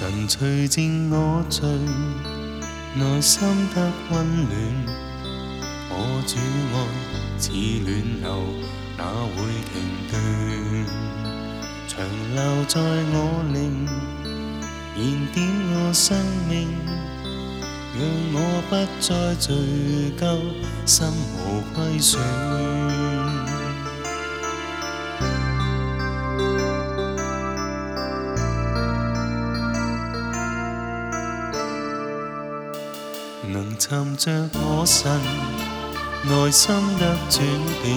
神随眷我醉，内心得温暖。我主爱似暖流，哪会停断？长留在我灵，燃点我生命，让我不再罪疚，心无亏损。沉着我神，内心得转变，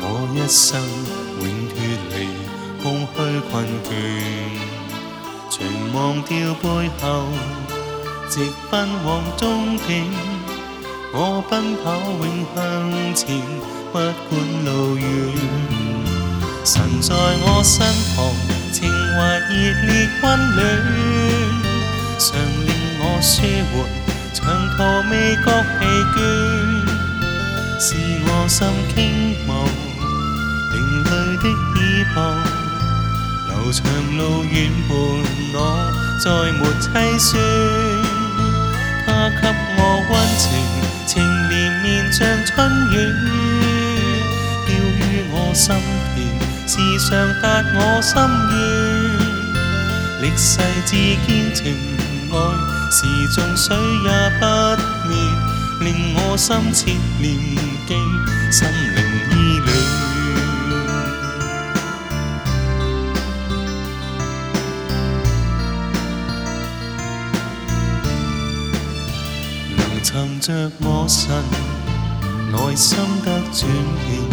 我一生永脱离空虚困倦，全忘掉背后，直奔往终点。我奔跑永向前，不管路远。神在我身旁，情怀热烈温暖，常令我舒缓。長途未覺疲倦，是我心傾慕，另類的耳旁，流長路遠伴我，再沒凄酸。他給我温情，情綿綿像春軟，飄於我心田，時常達我心願，歷世至堅情。爱是像水也不灭，令我心切念记，心灵依恋。能沉着我心，内心得转变，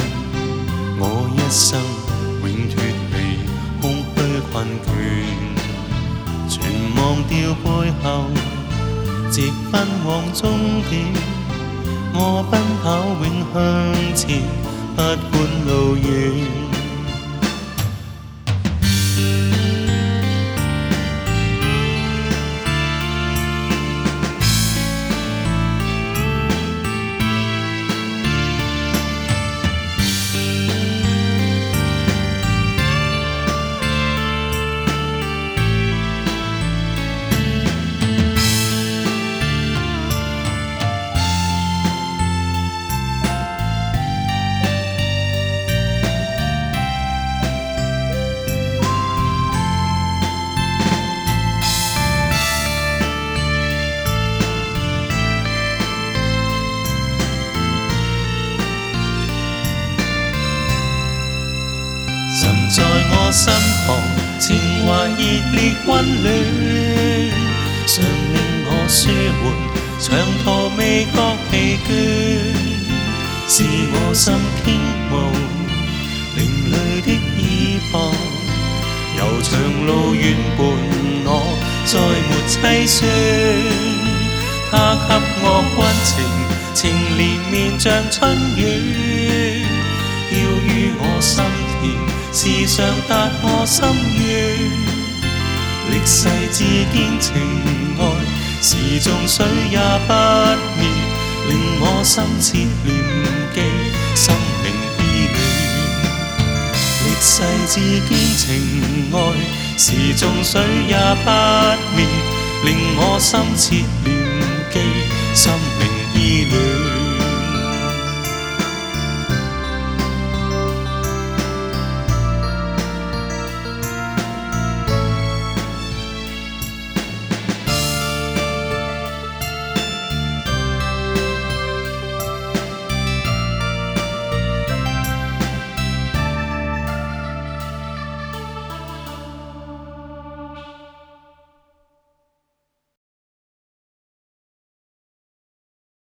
我一生永脱离空虚困倦。要背后，直奔往终点。我奔跑永向前，不管路远。身旁，情懷熱烈溫暖，常令我舒緩長途未覺疲倦，使我心傾慕另類的依傍，由長路遠伴我，再沒凄酸。他給我溫情，情連綿像春雨，要於我心田。世上达我心愿，历世志坚情爱，时纵水也不灭，令我心切念记心灵依恋。历世志坚情爱，时纵水也不灭，令我心切念记心灵依恋。